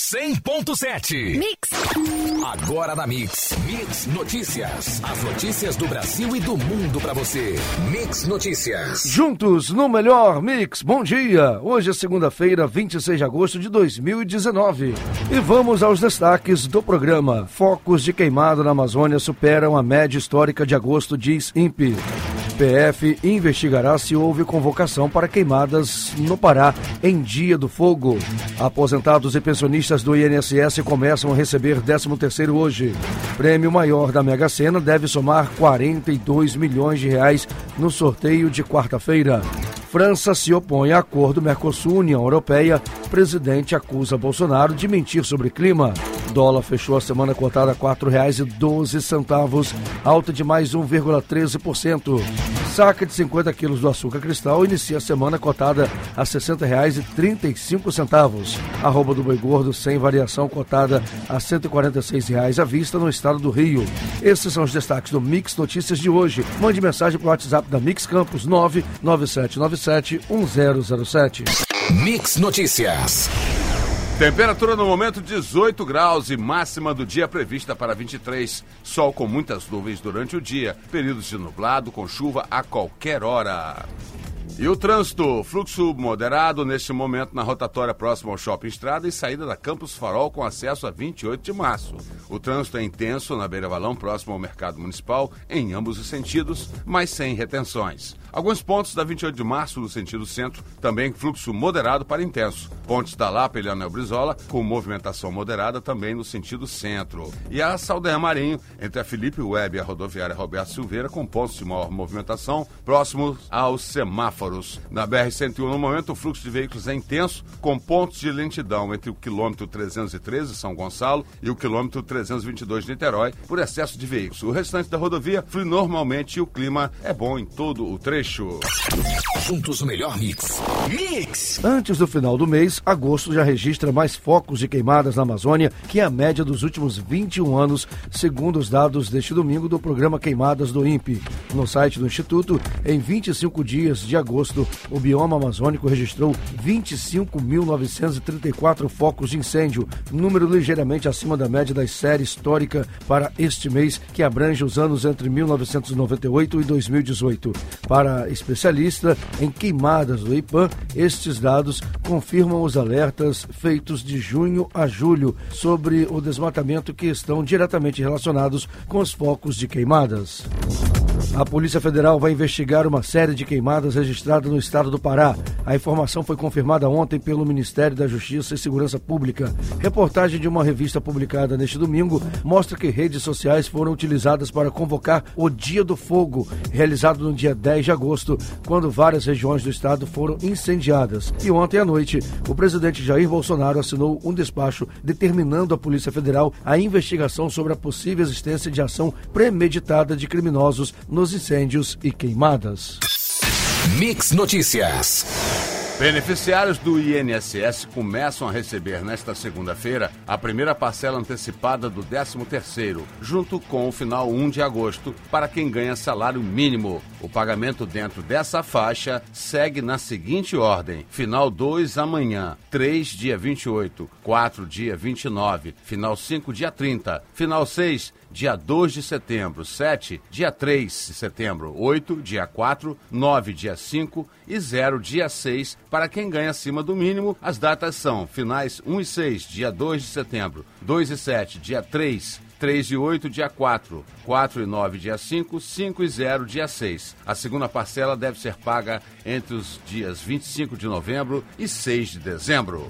100.7. Mix. Agora na Mix. Mix Notícias. As notícias do Brasil e do mundo para você. Mix Notícias. Juntos no melhor Mix. Bom dia. Hoje é segunda-feira, 26 de agosto de 2019. E vamos aos destaques do programa. Focos de queimado na Amazônia superam a média histórica de agosto, diz INPE. PF investigará se houve convocação para queimadas no Pará em Dia do Fogo. Aposentados e pensionistas do INSS começam a receber 13º hoje. Prêmio maior da Mega Sena deve somar 42 milhões de reais no sorteio de quarta-feira. França se opõe a acordo Mercosul-União Europeia. Presidente acusa Bolsonaro de mentir sobre clima. Dólar fechou a semana cotada a R$ 4,12, alta de mais 1,13%. Saca de 50 quilos do açúcar cristal inicia a semana cotada a R$ 60,35. Arroba do boi gordo sem variação cotada a R$ 146,00 à vista no estado do Rio. Esses são os destaques do Mix Notícias de hoje. Mande mensagem para o WhatsApp da Mix Campos 99797 1007. Mix Notícias. Temperatura no momento 18 graus e máxima do dia prevista para 23. Sol com muitas nuvens durante o dia, períodos de nublado com chuva a qualquer hora. E o trânsito, fluxo moderado neste momento na rotatória próxima ao Shopping Estrada e saída da Campus Farol com acesso a 28 de março. O trânsito é intenso na Beira Valão, próximo ao Mercado Municipal, em ambos os sentidos, mas sem retenções. Alguns pontos da 28 de março no sentido centro, também fluxo moderado para intenso. Pontes da Lapa e Leonel Brizola, com movimentação moderada também no sentido centro. E a Saldanha Marinho, entre a Felipe Web e a rodoviária Roberto Silveira, com pontos de maior movimentação, próximos aos semáforos. Na BR-101, no momento, o fluxo de veículos é intenso, com pontos de lentidão entre o quilômetro 313, São Gonçalo, e o quilômetro 322, Niterói, por excesso de veículos. O restante da rodovia flui normalmente e o clima é bom em todo o trecho trecho. Juntos o melhor mix. Mix! Antes do final do mês, agosto já registra mais focos de queimadas na Amazônia que a média dos últimos 21 anos, segundo os dados deste domingo do programa Queimadas do INPE. No site do Instituto, em 25 dias de agosto, o bioma amazônico registrou 25.934 focos de incêndio, número ligeiramente acima da média da série histórica para este mês, que abrange os anos entre 1998 e 2018. Para para especialista em queimadas do IPAM, estes dados confirmam os alertas feitos de junho a julho sobre o desmatamento que estão diretamente relacionados com os focos de queimadas. A Polícia Federal vai investigar uma série de queimadas registradas no estado do Pará. A informação foi confirmada ontem pelo Ministério da Justiça e Segurança Pública. Reportagem de uma revista publicada neste domingo mostra que redes sociais foram utilizadas para convocar o Dia do Fogo, realizado no dia 10 de agosto, quando várias regiões do estado foram incendiadas. E ontem à noite, o presidente Jair Bolsonaro assinou um despacho determinando à Polícia Federal a investigação sobre a possível existência de ação premeditada de criminosos nos incêndios e queimadas. Mix Notícias. Beneficiários do INSS começam a receber nesta segunda-feira a primeira parcela antecipada do 13º, junto com o final 1 de agosto, para quem ganha salário mínimo. O pagamento dentro dessa faixa segue na seguinte ordem: final 2 amanhã, 3 dia 28, 4 dia 29, final 5 dia 30, final 6 dia 2 de setembro, 7, dia 3 de setembro, 8, dia 4, 9, dia 5 e 0, dia 6. Para quem ganha acima do mínimo, as datas são finais 1 e 6, dia 2 de setembro, 2 e 7, dia 3, 3 e 8, dia 4, 4 e 9, dia 5, 5 e 0, dia 6. A segunda parcela deve ser paga entre os dias 25 de novembro e 6 de dezembro.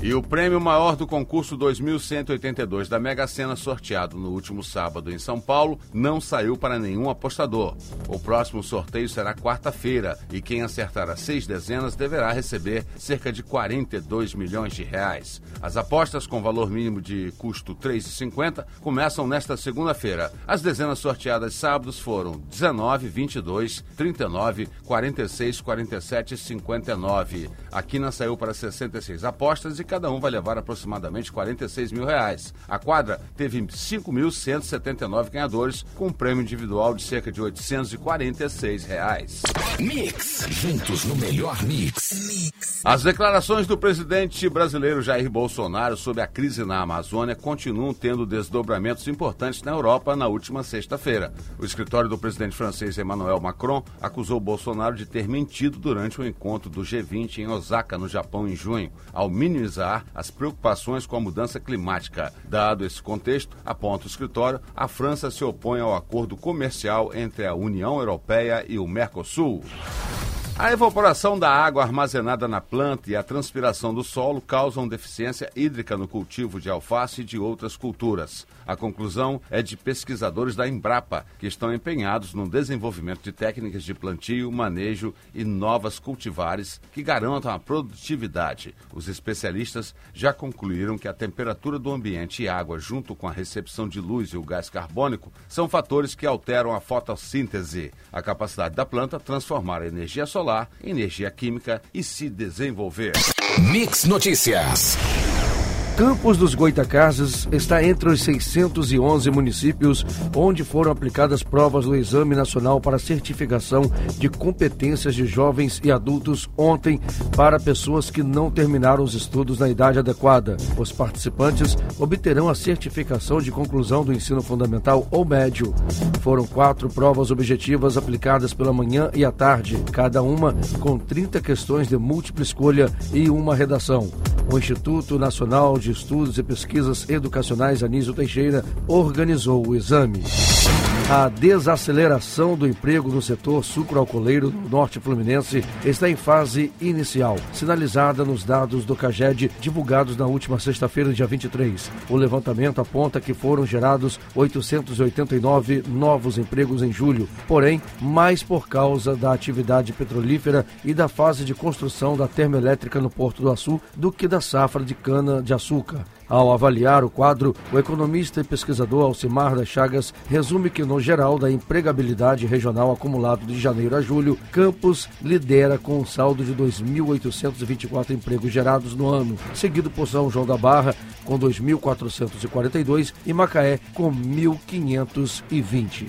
E o prêmio maior do concurso 2182 da Mega Sena, sorteado no último sábado em São Paulo, não saiu para nenhum apostador. O próximo sorteio será quarta-feira e quem acertar as seis dezenas deverá receber cerca de 42 milhões de reais. As apostas com valor mínimo de custo R$ 3,50 começam nesta segunda-feira. As dezenas sorteadas sábados foram 19, 22, 39, 46, 47 e 59. A quina saiu para 66 apostas e cada um vai levar aproximadamente 46 mil reais. A quadra teve 5.179 ganhadores, com um prêmio individual de cerca de 846 reais. Mix, juntos no melhor mix. mix. As declarações do presidente brasileiro Jair Bolsonaro sobre a crise na Amazônia continuam tendo desdobramentos importantes na Europa na última sexta-feira. O escritório do presidente francês Emmanuel Macron acusou Bolsonaro de ter mentido durante o encontro do G20 em Osaka, no Japão, em junho, ao minimizar as preocupações com a mudança climática. Dado esse contexto, aponta o escritório, a França se opõe ao acordo comercial entre a União Europeia e o Mercosul. A evaporação da água armazenada na planta e a transpiração do solo causam deficiência hídrica no cultivo de alface e de outras culturas. A conclusão é de pesquisadores da Embrapa, que estão empenhados no desenvolvimento de técnicas de plantio, manejo e novas cultivares que garantam a produtividade. Os especialistas já concluíram que a temperatura do ambiente e água, junto com a recepção de luz e o gás carbônico, são fatores que alteram a fotossíntese, a capacidade da planta transformar a energia solar solar, energia química e se desenvolver. Mix Notícias. Campos dos Goitacazes está entre os 611 municípios onde foram aplicadas provas do Exame Nacional para Certificação de Competências de Jovens e Adultos ontem para pessoas que não terminaram os estudos na idade adequada. Os participantes obterão a certificação de conclusão do ensino fundamental ou médio. Foram quatro provas objetivas aplicadas pela manhã e à tarde, cada uma com 30 questões de múltipla escolha e uma redação. O Instituto Nacional de Estudos e Pesquisas Educacionais Anísio Teixeira organizou o exame. A desaceleração do emprego no setor sucroalcooleiro no norte fluminense está em fase inicial, sinalizada nos dados do CAGED divulgados na última sexta-feira, dia 23. O levantamento aponta que foram gerados 889 novos empregos em julho, porém, mais por causa da atividade petrolífera e da fase de construção da termoelétrica no Porto do Açu do que da safra de cana-de-açúcar. Ao avaliar o quadro, o economista e pesquisador Alcimar das Chagas resume que, no geral da empregabilidade regional acumulado de janeiro a julho, Campos lidera com um saldo de 2.824 empregos gerados no ano, seguido por São João da Barra, com 2.442 e Macaé, com 1.520.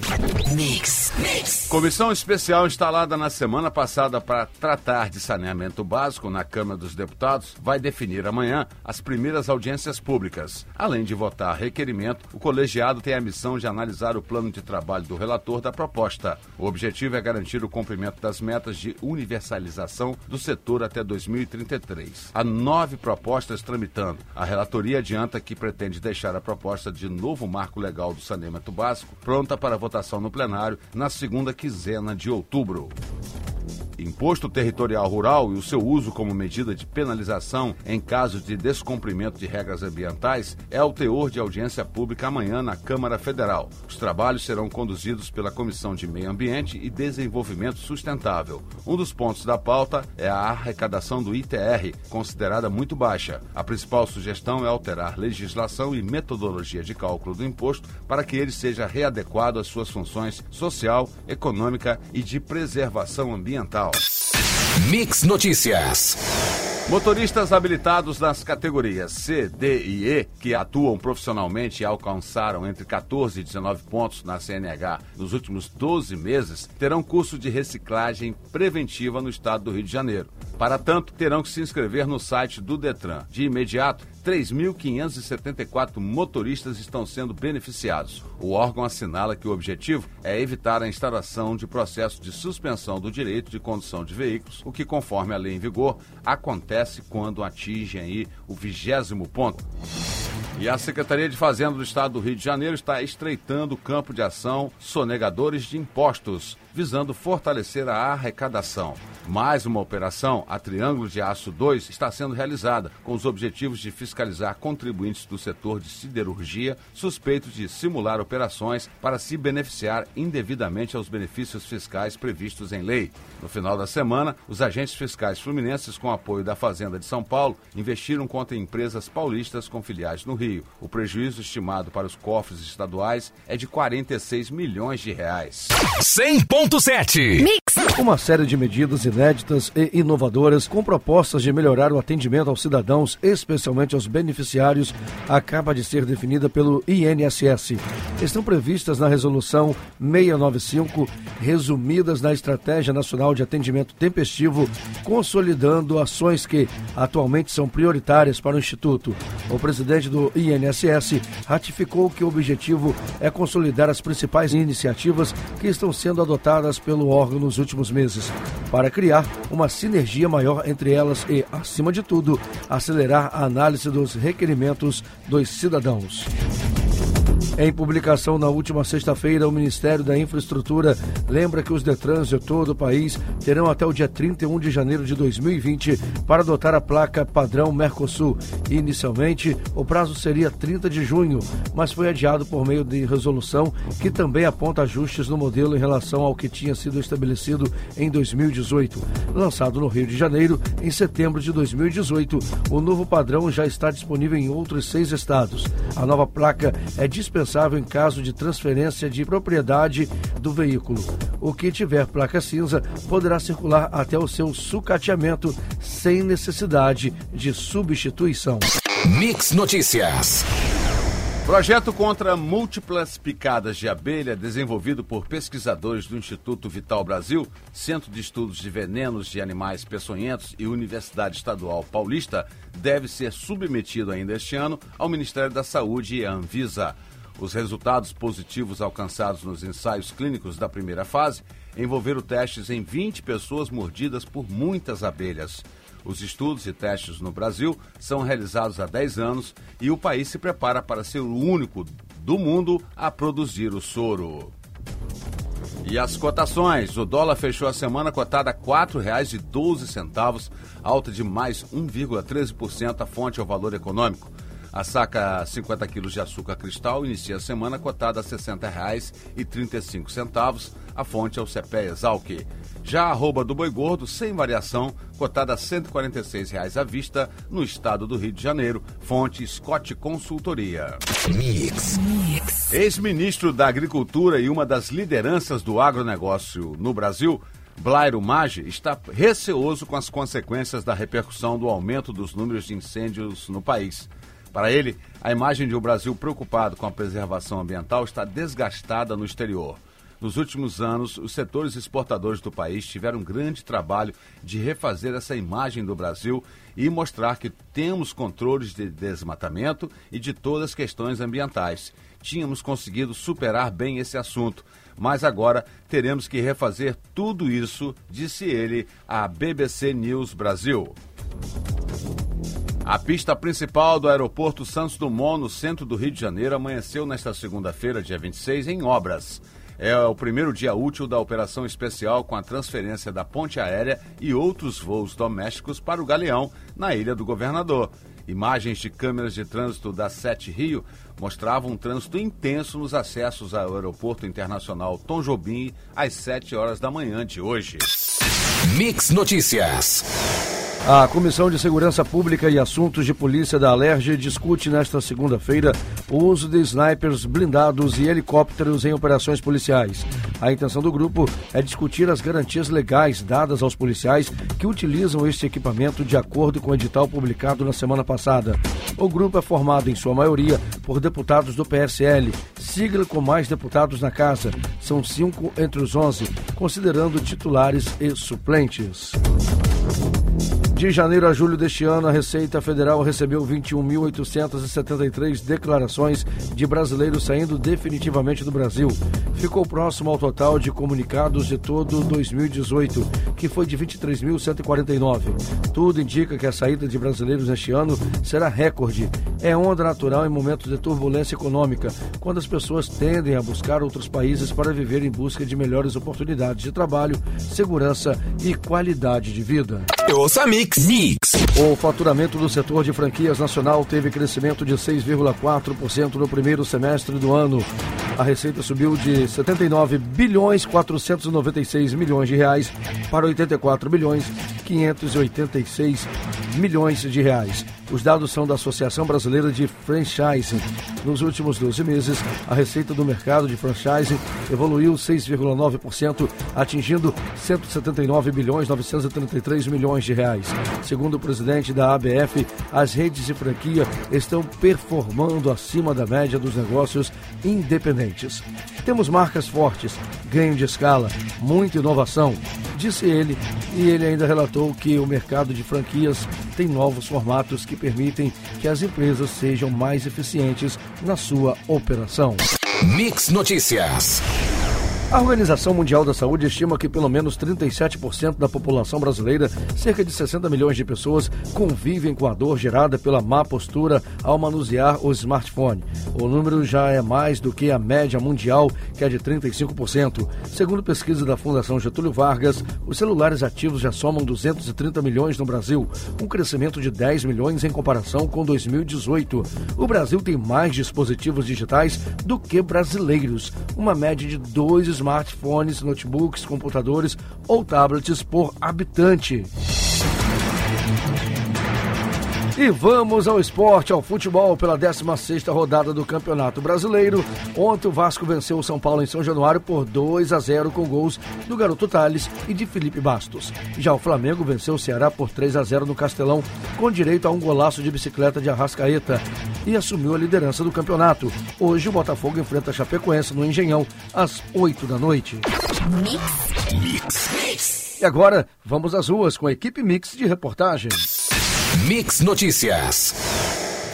Mix, mix. Comissão especial instalada na semana passada para tratar de saneamento básico na Câmara dos Deputados vai definir amanhã as primeiras audiências públicas. Além de votar requerimento, o colegiado tem a missão de analisar o plano de trabalho do relator da proposta. O objetivo é garantir o cumprimento das metas de universalização do setor até 2033. Há nove propostas tramitando. A relatoria adianta que pretende deixar a proposta de novo marco legal do saneamento básico pronta para votação no plenário na segunda quinzena de outubro. Imposto territorial rural e o seu uso como medida de penalização em caso de descumprimento de regras ambientais é o teor de audiência pública amanhã na Câmara Federal. Os trabalhos serão conduzidos pela Comissão de Meio Ambiente e Desenvolvimento Sustentável. Um dos pontos da pauta é a arrecadação do ITR, considerada muito baixa. A principal sugestão é alterar legislação e metodologia de cálculo do imposto para que ele seja readequado às suas funções social, econômica e de preservação ambiental. Mix Notícias. Motoristas habilitados nas categorias C, D e E, que atuam profissionalmente e alcançaram entre 14 e 19 pontos na CNH nos últimos 12 meses, terão curso de reciclagem preventiva no estado do Rio de Janeiro. Para tanto, terão que se inscrever no site do Detran. De imediato, 3.574 motoristas estão sendo beneficiados. O órgão assinala que o objetivo é evitar a instalação de processo de suspensão do direito de condução de veículos, o que, conforme a lei em vigor, acontece quando atingem aí o vigésimo ponto. E a Secretaria de Fazenda do Estado do Rio de Janeiro está estreitando o campo de ação sonegadores de impostos, visando fortalecer a arrecadação. Mais uma operação, a Triângulo de Aço 2, está sendo realizada com os objetivos de fiscalizar contribuintes do setor de siderurgia suspeitos de simular operações para se beneficiar indevidamente aos benefícios fiscais previstos em lei. No final da semana, os agentes fiscais fluminenses, com apoio da Fazenda de São Paulo, investiram contra empresas paulistas com filiais no Rio. O prejuízo estimado para os cofres estaduais é de 46 milhões de reais. 100.7 Mix Uma série de medidas inéditas e inovadoras com propostas de melhorar o atendimento aos cidadãos, especialmente aos beneficiários, acaba de ser definida pelo INSS. Estão previstas na Resolução 695, resumidas na Estratégia Nacional de Atendimento Tempestivo, consolidando ações que atualmente são prioritárias para o Instituto. O presidente do INSS ratificou que o objetivo é consolidar as principais iniciativas que estão sendo adotadas pelo órgão nos últimos meses, para criar uma sinergia maior entre elas e, acima de tudo, acelerar a análise dos requerimentos dos cidadãos. Em publicação na última sexta-feira, o Ministério da Infraestrutura lembra que os Detrans de todo o país terão até o dia 31 de janeiro de 2020 para adotar a placa padrão Mercosul. Inicialmente, o prazo seria 30 de junho, mas foi adiado por meio de resolução que também aponta ajustes no modelo em relação ao que tinha sido estabelecido em 2018. Lançado no Rio de Janeiro, em setembro de 2018, o novo padrão já está disponível em outros seis estados. A nova placa é dispensável indispensável em caso de transferência de propriedade do veículo. O que tiver placa cinza poderá circular até o seu sucateamento sem necessidade de substituição. Mix Notícias. Projeto contra múltiplas picadas de abelha, desenvolvido por pesquisadores do Instituto Vital Brasil, Centro de Estudos de Venenos de Animais Peçonhentos e Universidade Estadual Paulista, deve ser submetido ainda este ano ao Ministério da Saúde e à Anvisa. Os resultados positivos alcançados nos ensaios clínicos da primeira fase envolveram testes em 20 pessoas mordidas por muitas abelhas. Os estudos e testes no Brasil são realizados há 10 anos e o país se prepara para ser o único do mundo a produzir o soro. E as cotações: o dólar fechou a semana cotada a R$ 4,12, alta de mais 1,13%. A fonte é o valor econômico. A saca 50 quilos de açúcar cristal inicia a semana cotada a R$ 60,35. A fonte é o CPE Exalc. Já a arroba do boi gordo, sem variação, cotada a R$ 146,00 à vista no estado do Rio de Janeiro. Fonte Scott Consultoria. Mix. Mix. Ex-ministro da Agricultura e uma das lideranças do agronegócio no Brasil, Blairo Maggi está receoso com as consequências da repercussão do aumento dos números de incêndios no país. Para ele, a imagem de um Brasil preocupado com a preservação ambiental está desgastada no exterior. Nos últimos anos, os setores exportadores do país tiveram um grande trabalho de refazer essa imagem do Brasil e mostrar que temos controles de desmatamento e de todas as questões ambientais. Tínhamos conseguido superar bem esse assunto, mas agora teremos que refazer tudo isso, disse ele à BBC News Brasil. A pista principal do aeroporto Santos Dumont, no centro do Rio de Janeiro, amanheceu nesta segunda-feira, dia 26, em obras. É o primeiro dia útil da operação especial com a transferência da ponte aérea e outros voos domésticos para o Galeão, na Ilha do Governador. Imagens de câmeras de trânsito da Sete Rio mostravam um trânsito intenso nos acessos ao Aeroporto Internacional Tom Jobim às 7 horas da manhã de hoje. Mix Notícias. A Comissão de Segurança Pública e Assuntos de Polícia da Alerj discute nesta segunda-feira o uso de snipers blindados e helicópteros em operações policiais. A intenção do grupo é discutir as garantias legais dadas aos policiais que utilizam este equipamento de acordo com o edital publicado na semana passada. O grupo é formado, em sua maioria, por deputados do PSL, sigla com mais deputados na casa. São cinco entre os onze, considerando titulares e suplentes. De janeiro a julho deste ano, a Receita Federal recebeu 21.873 declarações de brasileiros saindo definitivamente do Brasil. Ficou próximo ao total de comunicados de todo 2018, que foi de 23.149. Tudo indica que a saída de brasileiros neste ano será recorde. É onda natural em momentos de turbulência econômica, quando as pessoas tendem a buscar outros países para viver em busca de melhores oportunidades de trabalho, segurança e qualidade de vida. Eu ouço a Mix. Mix. O faturamento do setor de franquias nacional teve crescimento de 6,4% no primeiro semestre do ano. A receita subiu de 79 bilhões 496 milhões de reais para 84 bilhões 586 milhões de reais. Os dados são da Associação Brasileira de Franchising. Nos últimos 12 meses, a receita do mercado de franchising evoluiu 6,9%, atingindo 179 bilhões 933 milhões de reais. Segundo o presidente da ABF, as redes de franquia estão performando acima da média dos negócios independentes. Temos marcas fortes, ganho de escala, muita inovação, disse ele, e ele ainda relatou que o mercado de franquias tem novos formatos que permitem que as empresas sejam mais eficientes na sua operação. Mix Notícias. A Organização Mundial da Saúde estima que pelo menos 37% da população brasileira, cerca de 60 milhões de pessoas, convivem com a dor gerada pela má postura ao manusear o smartphone. O número já é mais do que a média mundial, que é de 35%. Segundo pesquisa da Fundação Getúlio Vargas, os celulares ativos já somam 230 milhões no Brasil, um crescimento de 10 milhões em comparação com 2018. O Brasil tem mais dispositivos digitais do que brasileiros, uma média de dois smartphones, notebooks, computadores ou tablets por habitante. E vamos ao esporte, ao futebol, pela 16ª rodada do Campeonato Brasileiro. Ontem o Vasco venceu o São Paulo em São Januário por 2 a 0 com gols do garoto Thales e de Felipe Bastos. Já o Flamengo venceu o Ceará por 3 a 0 no Castelão, com direito a um golaço de bicicleta de Arrascaeta e assumiu a liderança do campeonato. Hoje o Botafogo enfrenta a Chapecoense no Engenhão às 8 da noite. Mix. Mix. Mix. E agora vamos às ruas com a equipe Mix de reportagens. Mix Notícias.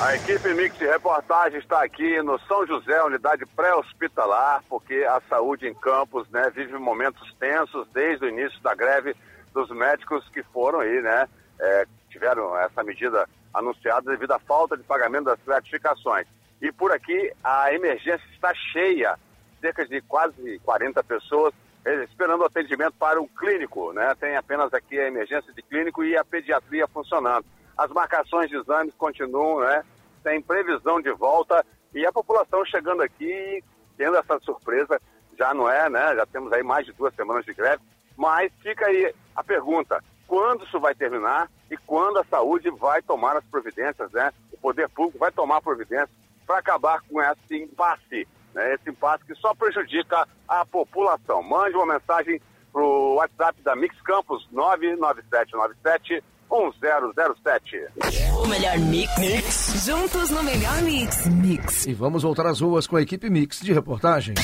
A equipe Mix de reportagem está aqui no São José, unidade pré-hospitalar, porque a saúde em Campos né, vive momentos tensos desde o início da greve dos médicos que foram aí, né? É, tiveram essa medida anunciada devido à falta de pagamento das gratificações. E por aqui a emergência está cheia, cerca de quase 40 pessoas eh, esperando atendimento para um clínico, né? Tem apenas aqui a emergência de clínico e a pediatria funcionando. As marcações de exames continuam, né? Tem previsão de volta e a população chegando aqui tendo essa surpresa, já não é, né? Já temos aí mais de duas semanas de greve, mas fica aí a pergunta, quando isso vai terminar e quando a saúde vai tomar as providências, né? O poder público vai tomar providências para acabar com esse impasse, né? Esse impasse que só prejudica a população. Mande uma mensagem para o WhatsApp da Mix Campos 99797 1007. O melhor mix. mix. Juntos no melhor mix. Mix. E vamos voltar às ruas com a equipe Mix de reportagem.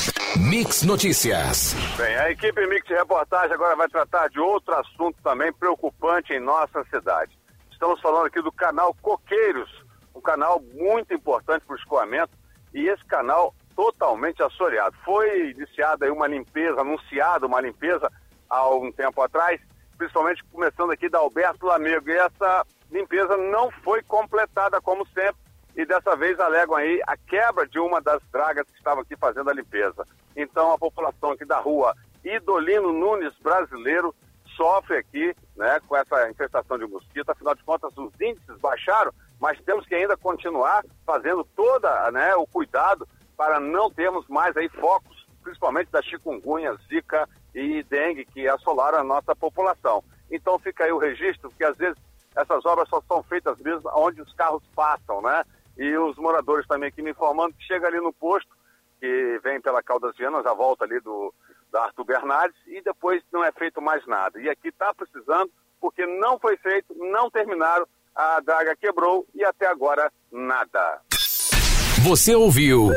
Mix Notícias. Bem, a equipe Mix de reportagem agora vai tratar de outro assunto também preocupante em nossa cidade. Estamos falando aqui do canal Coqueiros, um canal muito importante para o escoamento e esse canal totalmente assoreado. Foi iniciada aí uma limpeza, anunciada uma limpeza há um tempo atrás principalmente começando aqui da Alberto Lamego. E essa limpeza não foi completada como sempre e dessa vez alegam aí a quebra de uma das dragas que estavam aqui fazendo a limpeza. Então a população aqui da rua Idolino Nunes Brasileiro sofre aqui né, com essa infestação de mosquito. Afinal de contas, os índices baixaram, mas temos que ainda continuar fazendo toda né, o cuidado para não termos mais aí focos, principalmente da chikungunya, zika e dengue que assolaram a nossa população. Então fica aí o registro, porque às vezes essas obras só são feitas mesmo onde os carros passam, né? E os moradores também aqui me informando que chega ali no posto, que vem pela Caldas Vianas, a volta ali do da Arthur Bernardes, e depois não é feito mais nada. E aqui está precisando, porque não foi feito, não terminaram, a draga quebrou e até agora nada. Você ouviu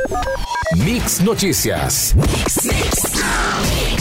Mix Notícias. Mix, mix.